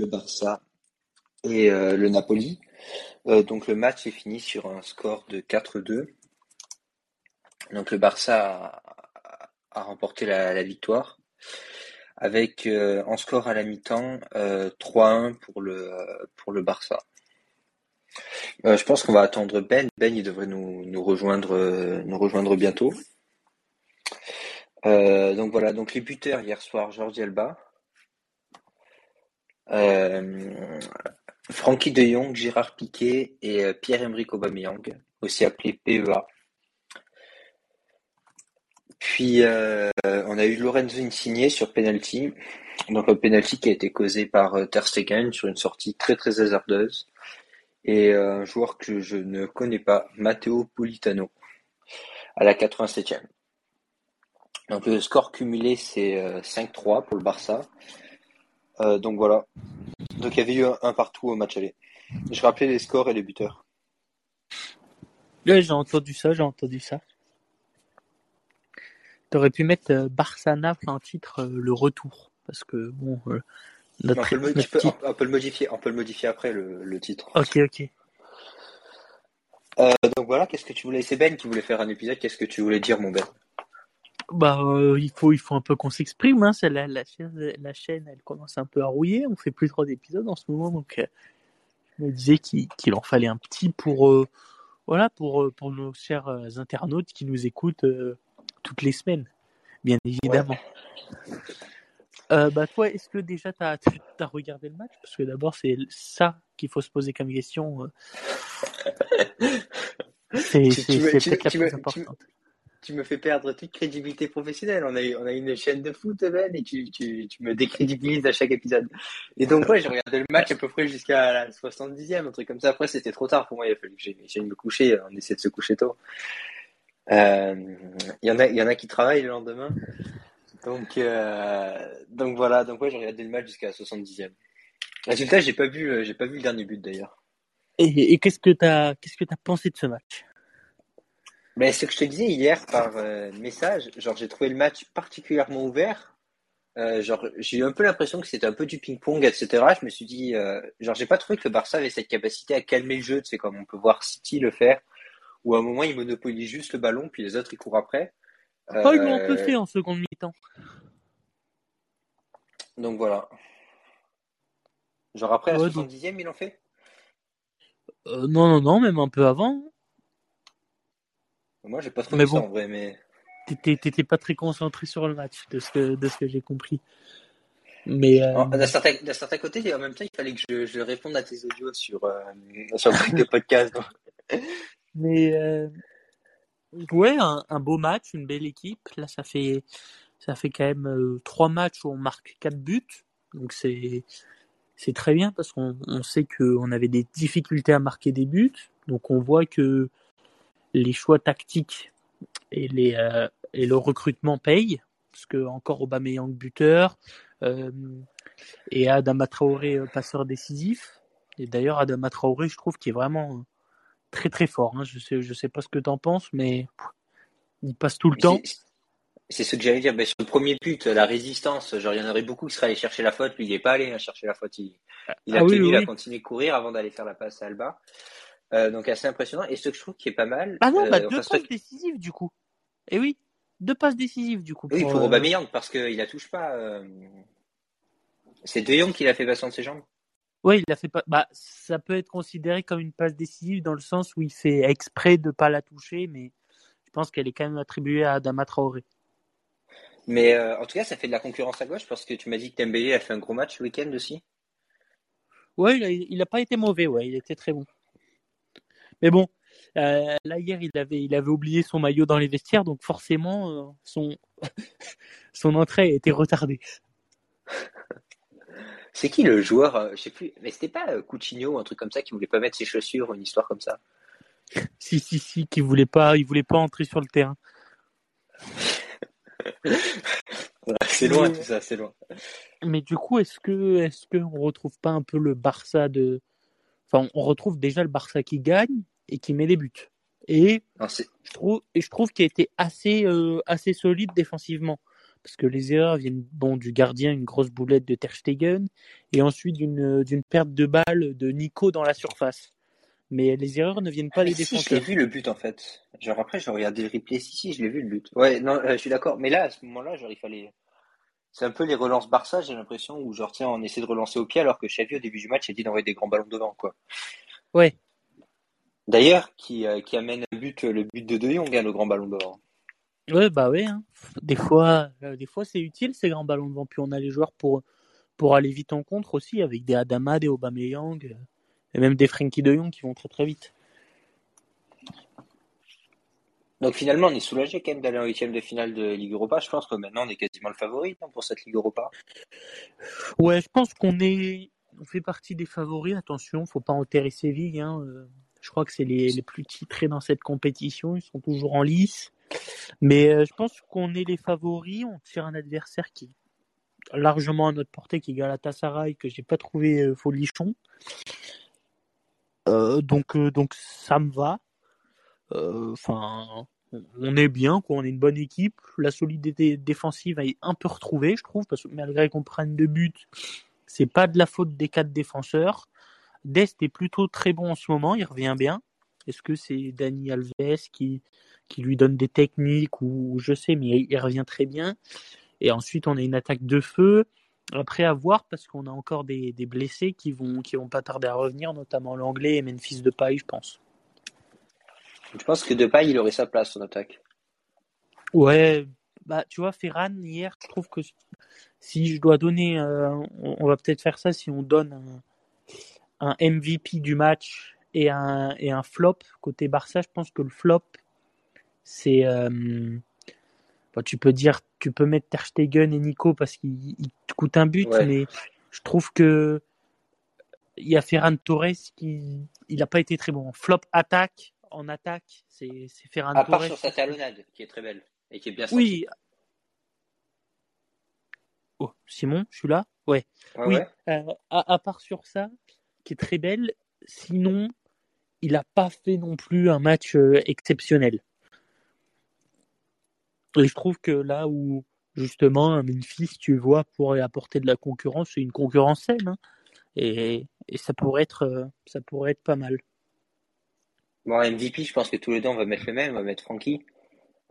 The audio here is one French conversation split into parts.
le Barça et le Napoli. donc le match est fini sur un score de 4-2. Donc le Barça a, remporté la, victoire avec en score à la mi-temps 3-1 pour le pour le Barça. je pense qu'on va attendre Ben. Ben, il devrait nous, rejoindre nous rejoindre bientôt. Euh, donc voilà, donc les buteurs hier soir, Jordi Alba, euh, Francky de Jong, Gérard Piquet et euh, Pierre-Emerick Aubameyang, aussi appelé PEA. Puis on a eu Lorenzo Insigne sur penalty, donc un penalty qui a été causé par Ter Stegen sur une sortie très très hasardeuse et un joueur que je ne connais pas, Matteo Politano, à la 87e. Donc le score cumulé c'est 5-3 euh, pour le Barça. Euh, donc voilà. Donc il y avait eu un, partout au match aller. Je rappelais les scores et les buteurs. Oui, j'ai entendu ça, j'ai entendu ça. T'aurais pu mettre euh, Barça Naples en titre le retour parce que bon notre, on, peut le, modifier, on peut le modifier après le, titre. Ok ok. donc voilà, qu'est-ce que tu voulais C'est Ben qui voulait faire un épisode. Qu'est-ce que tu voulais dire, mon Ben? Bah, euh, il faut, il faut un peu qu'on s'exprime. Hein. La, la, chaîne, la chaîne, elle commence un peu à rouiller. On fait plus trop d'épisodes en ce moment, donc euh, je me disais qu'il en fallait un petit pour, euh, voilà, pour, pour nos chers internautes qui nous écoutent toutes les semaines, bien évidemment. bah toi, est-ce que déjà tu as, regardé le match? Parce que d'abord, c'est ça qu'il faut se poser comme question. c'est peut-être la plus importante tu me fais perdre toute crédibilité professionnelle. On a, une chaîne de foot, Ben, et tu, tu, tu me décrédibilises à chaque épisode. Et donc, ouais, j'ai regardé le match à peu près jusqu'à la 70e, un truc comme ça. Après, c'était trop tard pour moi. Il a fallu que j'aille me coucher. On essaie de se coucher tôt. Euh, il y en a, y en a qui travaillent le lendemain. Donc, euh, donc voilà. Donc, ouais, j'ai regardé le match jusqu'à la 70e. Résultat, j'ai pas vu, euh, pas vu le dernier but d'ailleurs. Et, et qu'est-ce que t'as, qu'est-ce que t'as pensé de ce match? Mais ce que je te disais hier par euh, message, genre j'ai trouvé le match particulièrement ouvert. Euh, genre j'ai eu un peu l'impression que c'était un peu du ping-pong, etc. Je me suis dit, euh, genre j'ai pas trouvé que le Barça avait cette capacité à calmer le jeu, c'est comme on peut voir City le faire, où à un moment il monopolise juste le ballon, puis les autres ils courent après. Oh, ils l'ont un peu fait en seconde mi-temps. Donc voilà. Genre après la 70e, ils l'ont fait? Non, non, non, même un peu avant. Moi, j'ai pas trop mais bon, ça en vrai, mais. T'étais pas très concentré sur le match, de ce que, de ce que j'ai compris. Mais. Euh... D'un certain, certain, côté, en même temps, il fallait que je, je réponde à tes audios sur, euh, sur le truc de podcast. mais. Euh... Ouais, un, un, beau match, une belle équipe. Là, ça fait, ça fait quand même euh, trois matchs où on marque quatre buts. Donc, c'est. C'est très bien parce qu'on on sait qu'on avait des difficultés à marquer des buts. Donc on voit que les choix tactiques et, les, euh, et le recrutement payent, parce que encore Aubameyang buteur euh, et Adama Traoré euh, passeur décisif. Et d'ailleurs Adama Traoré, je trouve qu'il est vraiment très très fort. Hein. Je sais je sais pas ce que tu en penses, mais il passe tout le temps. C'est ce que j'allais dire. Ben, sur le premier but, la résistance, genre il y en aurait beaucoup qui seraient allés chercher la faute. Lui, il n'est pas allé hein, chercher la faute. Il, il a ah tenu, il a continué de courir avant d'aller faire la passe à Alba. Euh, donc assez impressionnant. Et ce que je trouve qui est pas mal. Ah non, bah, euh, deux passes décisives du coup. Et eh oui, deux passes décisives du coup. Pour, oui, pour euh... Aubameyang parce qu'il la touche pas. Euh... C'est De Jong qui l'a fait passer de ses jambes. Oui, il a fait pas. Bah, ça peut être considéré comme une passe décisive dans le sens où il fait exprès de pas la toucher, mais je pense qu'elle est quand même attribuée à Adama Traoré. Mais en tout cas, ça fait de la concurrence à gauche parce que tu m'as dit que Dembélé a fait un gros match le week-end aussi. Ouais, il a, il a pas été mauvais, ouais, il était très bon. Mais bon, euh, là hier il avait il avait oublié son maillot dans les vestiaires, donc forcément euh, son son entrée a été retardée. C'est qui le joueur euh, Je sais plus, mais c'était pas Coutinho ou un truc comme ça qui voulait pas mettre ses chaussures, une histoire comme ça? si si si, qui voulait pas, il voulait pas entrer sur le terrain. c'est loin tout ça, c'est loin. Mais du coup, est-ce que est-ce que on retrouve pas un peu le Barça de Enfin, on retrouve déjà le Barça qui gagne et qui met des buts. Et je trouve, et je trouve qu'il a été assez, euh, assez solide défensivement. parce que les erreurs viennent bon du gardien, une grosse boulette de Ter Stegen, et ensuite d'une d'une perte de balle de Nico dans la surface. Mais les erreurs ne viennent pas Ah, des si, je défenseurs. l'ai vu le but en fait. Genre après, j'ai regardé le replay. Si, si, je l'ai vu le but. Ouais, non, euh, je suis d'accord. Mais là, à ce moment-là, genre, il fallait. C'est un peu les relances Barça, j'ai l'impression, où genre, tiens, on essaie de relancer au pied alors que Xavi, au début du match, a dit d'envoyer des grands ballons devant, quoi. Ouais, D'ailleurs, qui, euh, qui amène un but, le but de De Jong, hein, le grand ballon devant. ouais, bah ouais. hein. Des fois, euh, des fois c'est utile ces grands ballons devant. Puis on a les joueurs pour pour aller vite en contre aussi, avec des Adama, des Aubameyang, euh, et même des Frenkie de Jong qui vont très très vite. Donc finalement, on est soulagé quand même d'aller en huitième de finale de Ligue Europa. Je pense que maintenant, on est quasiment le favori pour cette Ligue Europa. Ouais, je pense qu'on est, on fait partie des favoris. Attention, faut pas enterrer Séville. Hein. euh, Je crois que c'est les, les plus titrés dans cette compétition. Ils sont toujours en lice. Mais euh, je pense qu'on est les favoris. On tire un adversaire qui est largement à notre portée, qui est Galatasaray, que j'ai pas trouvé euh, folichon. Euh, donc, donc ça me va. Euh, Enfin, on est bien, quoi. On est une bonne équipe. La solidité défensive est un peu retrouvée, je trouve, parce que malgré qu'on prenne deux buts, c'est pas de la faute des quatre défenseurs. Dest est plutôt très bon en ce moment, il revient bien. Est-ce que c'est Dani Alves qui, qui lui donne des techniques ou je sais, mais il revient très bien. Et ensuite, on a une attaque de feu. Après, à voir, parce qu'on a encore des, blessés qui vont, qui vont pas tarder à revenir, notamment l'anglais et Memphis Depay, je pense. Je pense que Depay, il aurait sa place en attaque. Ouais, bah tu vois, Ferran, hier, je trouve que si je dois donner, euh, on, on va peut-être faire ça si on donne un, un MVP du match et un, et un flop côté Barça. Je pense que le flop, c'est. euh, bah, tu peux dire, tu peux mettre Ter Stegen et Nico parce qu'il il te coûte un but, Ouais. mais je trouve que il y a Ferran Torres qui il n'a pas été très bon. Flop attaque, en attaque, c'est Ferran À part Torres. sur sa talonnade, qui est très belle et qui est bien sortie. Oui. Oh, Simon, je suis là? Ouais. Ouais, oui, ouais. euh, à, à part sur ça, qui est très belle, sinon, il n'a pas fait non plus un match euh, exceptionnel. Et je trouve que là où, justement, un Memphis, tu vois, pourrait apporter de la concurrence, c'est une concurrence saine. hein. et, et ça, pourrait être, euh, ça pourrait être pas mal. Bon, MVP, je pense que tous les deux, on va mettre le même, on va mettre Francky.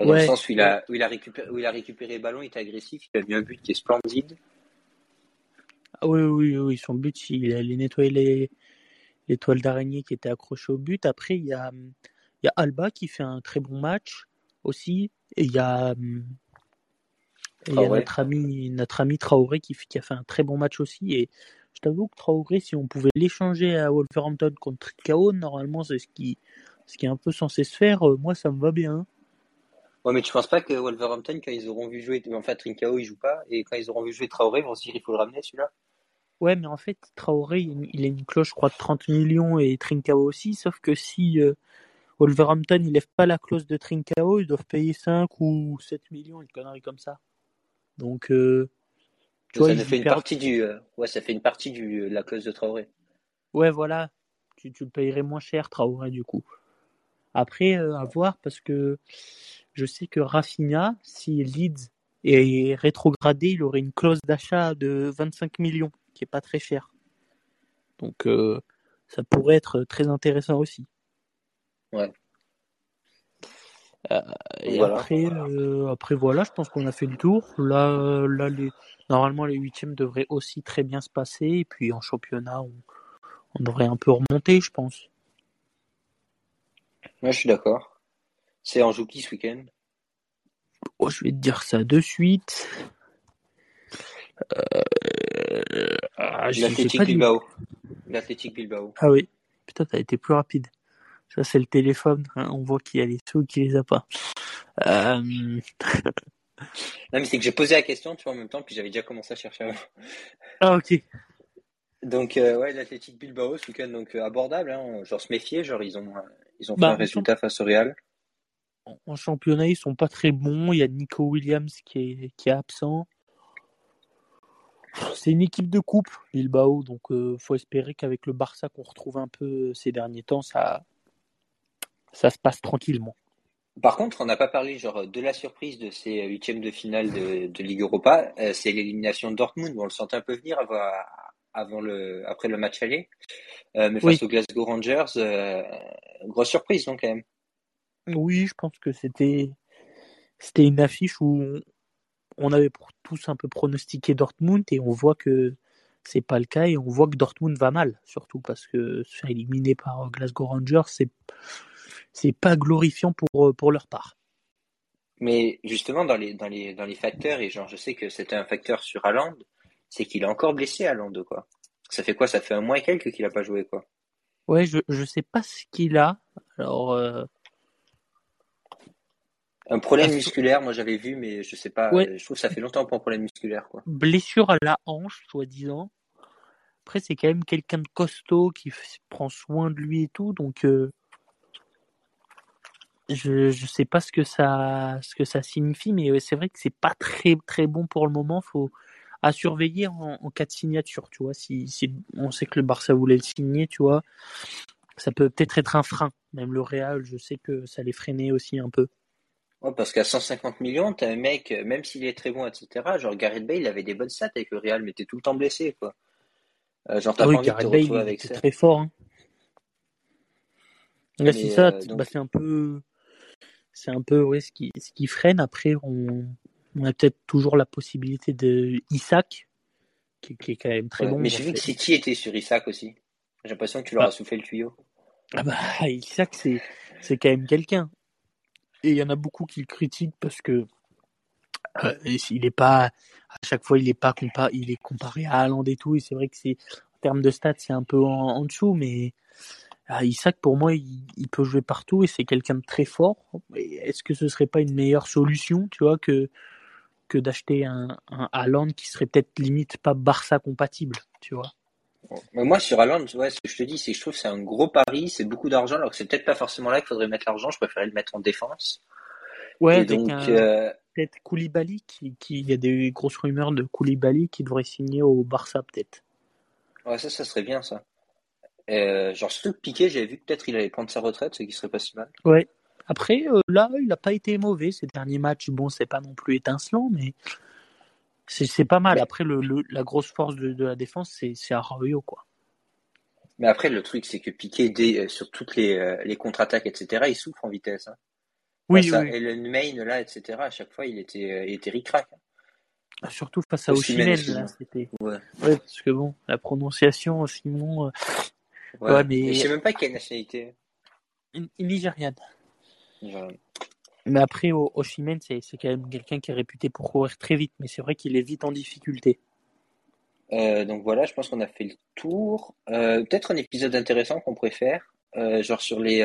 Euh, Dans Ouais. le sens où il a, où il a récupéré, où il a récupéré le ballon, il était agressif, il a mis un but qui est splendide. Ah oui, oui, oui, son but, il allait nettoyer les, les toiles d'araignée qui étaient accrochées au but. Après, il y a, il y a Alba qui fait un très bon match aussi. Et il y a, hum, et il y a Traoré. notre ami, notre ami Traoré qui, qui a fait un très bon match aussi. Et je t'avoue que Traoré, si on pouvait l'échanger à Wolverhampton contre Trincao, normalement, c'est ce qui, ce qui est un peu censé se faire. Euh, Moi, ça me va bien. Ouais, mais tu penses pas que Wolverhampton, quand ils auront vu jouer, en fait, Trincao, il joue pas, et quand ils auront vu jouer Traoré, ils vont se dire, il faut le ramener, celui-là? Ouais, mais en fait, Traoré, il il a une cloche, je crois, de 30 millions et Trincao aussi. Sauf que si euh, Wolverhampton, il lève pas la clause de Trincao, ils doivent payer 5 ou 7 millions, une connerie comme ça. Donc, euh, tu vois, ça fait une partie du, euh, ouais, ça fait une partie du, de la clause de Traoré. Ouais, voilà, tu, tu le payerais moins cher, Traoré, du coup. Après, euh, à voir, parce que je sais que Rafinha, si Leeds est rétrogradé, il aurait une clause d'achat de 25 millions, qui est pas très cher. Donc, euh, ça pourrait être très intéressant aussi. Ouais. Euh, et Voilà. après, euh, après, voilà, je pense qu'on a fait le tour. Là, euh, là les... normalement, les huitièmes devraient aussi très bien se passer. Et puis en championnat, on, on devrait un peu remonter, je pense. Ouais, je suis d'accord. C'est en joue qui ce week-end? Oh, je vais te dire ça de suite. Euh... Ah, L'Athletic Bilbao. L'Athletic Bilbao. Ah oui, putain, t'as été plus rapide. Ça, c'est le téléphone. hein, On voit qu'il y a les sous qui les a pas. Euh... Non, mais c'est que j'ai posé la question, tu vois, en même temps, puis j'avais déjà commencé à chercher avant. Ah, ok. Donc, euh, ouais, l'Athletic Bilbao ce week-end, donc euh, abordable, hein, genre se méfier, genre ils ont, ils ont fait Bah, un résultat face au Real. En- championnat, ils sont pas très bons. Il y a Nico Williams qui est, qui est absent. C'est une équipe de coupe, Bilbao, donc euh, faut espérer qu'avec le Barça qu'on retrouve un peu ces derniers temps, ça, ça se passe tranquillement. Par contre, on n'a pas parlé genre de la surprise de ces huitièmes de finale de, de Ligue Europa, euh, c'est l'élimination de Dortmund. Bon, on le sentait un peu venir avant, avant le, après le match aller, euh, mais face Oui. aux Glasgow Rangers, euh, grosse surprise donc quand même. Oui, je pense que c'était c'était une affiche où on, avait pour- tous un peu pronostiqué Dortmund et on voit que c'est pas le cas et on voit que Dortmund va mal, surtout parce que se faire éliminer par Glasgow Rangers, c'est c'est pas glorifiant pour pour leur part. Mais justement dans les dans les dans les facteurs et genre je sais que c'était un facteur sur Haaland, c'est qu'il est encore blessé Haaland quoi. Ça fait quoi? Ça fait un mois et quelques qu'il a pas joué quoi. Ouais, je je sais pas ce qu'il a. Alors euh, Un problème musculaire, moi j'avais vu, mais je sais pas. Ouais. Je trouve que ça fait longtemps pour un problème musculaire quoi. blessure à la hanche, soi-disant. Après, c'est quand même quelqu'un de costaud qui prend soin de lui et tout, donc euh, je je sais pas ce que ça ce que ça signifie, mais c'est vrai que c'est pas très très bon pour le moment. Faut à surveiller en, en cas de signature, tu vois. Si, si on sait que le Barça voulait le signer, tu vois, ça peut peut-être être un frein. Même le Real, je sais que ça les freinait aussi un peu. Ouais, parce qu'à 150 millions, t'as un mec, euh, même s'il est très bon, etc. Genre Gareth Bale, il avait des bonnes stats avec le Real, mais t'es tout le temps blessé quoi. Euh, genre t'as Ah pas oui, envie de te Gareth Bale, avec était ça. très fort. Hein. Là, Mais, c'est ça, euh, donc- bah, c'est un peu, c'est un peu ouais, ce qui, ce qui freine. Après, on, on a peut-être toujours la possibilité de Isaac, qui, qui est quand même très Ouais, bon. mais j'ai vu que cette- City était sur Isaac aussi. J'ai l'impression que tu leur Ah. as soufflé le tuyau. Ah bah, Isaac, c'est, c'est quand même quelqu'un. Et il y en a beaucoup qui le critiquent parce que euh, il est pas, à chaque fois, il est pas compa il est comparé à Haaland et tout. Et c'est vrai que c'est, en termes de stats, c'est un peu en, en dessous, mais ah, Isaac, pour moi, il, il peut jouer partout et c'est quelqu'un de très fort. Est-ce que ce serait pas une meilleure solution, tu vois, que, que d'acheter un, un Haaland qui serait peut-être limite pas Barça compatible, tu vois? Mais moi, sur Haaland, ouais, ce que je te dis, c'est que je trouve que c'est un gros pari, c'est beaucoup d'argent, alors que c'est peut-être pas forcément là qu'il faudrait mettre l'argent, je préférais le mettre en défense. Ouais, donc, un, euh, peut-être Koulibaly, qui, qui, il y a des grosses rumeurs de Koulibaly qui devrait signer au Barça, peut-être. ouais, ça, ça serait bien, ça. Euh, genre, surtout que Piqué, j'avais vu que peut-être il allait prendre sa retraite, ce qui serait pas si mal. Ouais. Après, euh, là, il n'a pas été mauvais ces derniers matchs. Bon, c'est pas non plus étincelant, mais c'est pas mal. Après, le, le- la grosse force de, de la défense, c'est Arroyo, quoi. Mais après, le truc, c'est que Piqué, dès, euh, sur toutes les, les contre-attaques, etc., il souffre en vitesse. Hein. Oui, Face à oui. Ellen Main, là, etc., à chaque fois, il était, il était ric-rac. hein. Surtout face à excuse-moi. là, c'était. Ouais. Ouais, parce que bon, la prononciation, Simon, euh, Ouais. Ouais, mais- je sais même pas quelle nationalité. Nigériane. Genre, Mais après, O- Osimhen, c'est c'est quand même quelqu'un qui est réputé pour courir très vite, mais c'est vrai qu'il est vite en difficulté. Euh, donc voilà, je pense qu'on a fait le tour. Euh, peut-être un épisode intéressant qu'on préfère, euh, genre sur les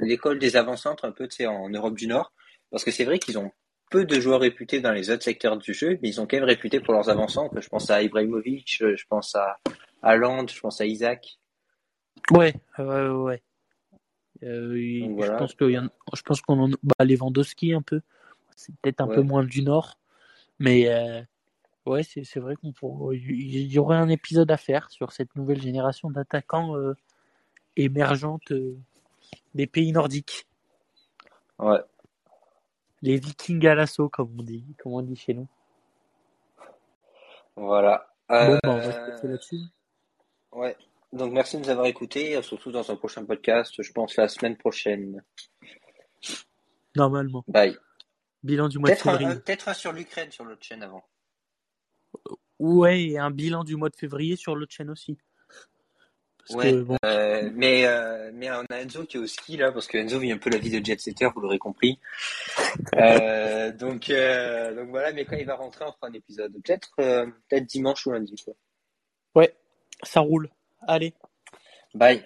l'école des avant-centres, un peu, en Europe du Nord, parce que c'est vrai qu'ils ont peu de joueurs réputés dans les autres secteurs du jeu, mais ils ont quand même réputé pour leurs avant-centres. Je pense à Ibrahimovic, je pense à Haaland, je pense à Isaac. Ouais, ouais, ouais. Euh, voilà. Je pense qu'il y en, je pense qu'on en, bah, Lewandowski un peu. C'est peut-être un Ouais. peu moins du Nord, mais euh, ouais, c'est c'est vrai qu'on il y aurait un épisode à faire sur cette nouvelle génération d'attaquants euh, émergentes euh, des pays nordiques, Ouais. les Vikings à l'assaut, comme on dit, comme on dit chez nous. Voilà. Bon, bah, on va se là-dessus. ouais. Donc merci de nous avoir écoutés, surtout dans un prochain podcast, je pense la semaine prochaine. Normalement. Bye. Bilan du mois de février. un- peut-être un sur l'Ukraine sur l'autre chaîne avant. Ouais, et un bilan du mois de février sur l'autre chaîne aussi. Parce Ouais, que bon, euh, mais, euh, mais on a Enzo qui est au ski là, parce que Enzo vit un peu la vie de jet setter, vous l'aurez compris. Euh, donc, euh, donc voilà, mais quand il va rentrer, on fera un épisode. Peut-être euh, peut-être dimanche ou lundi. Quoi. ouais, ça roule. Allez. Bye.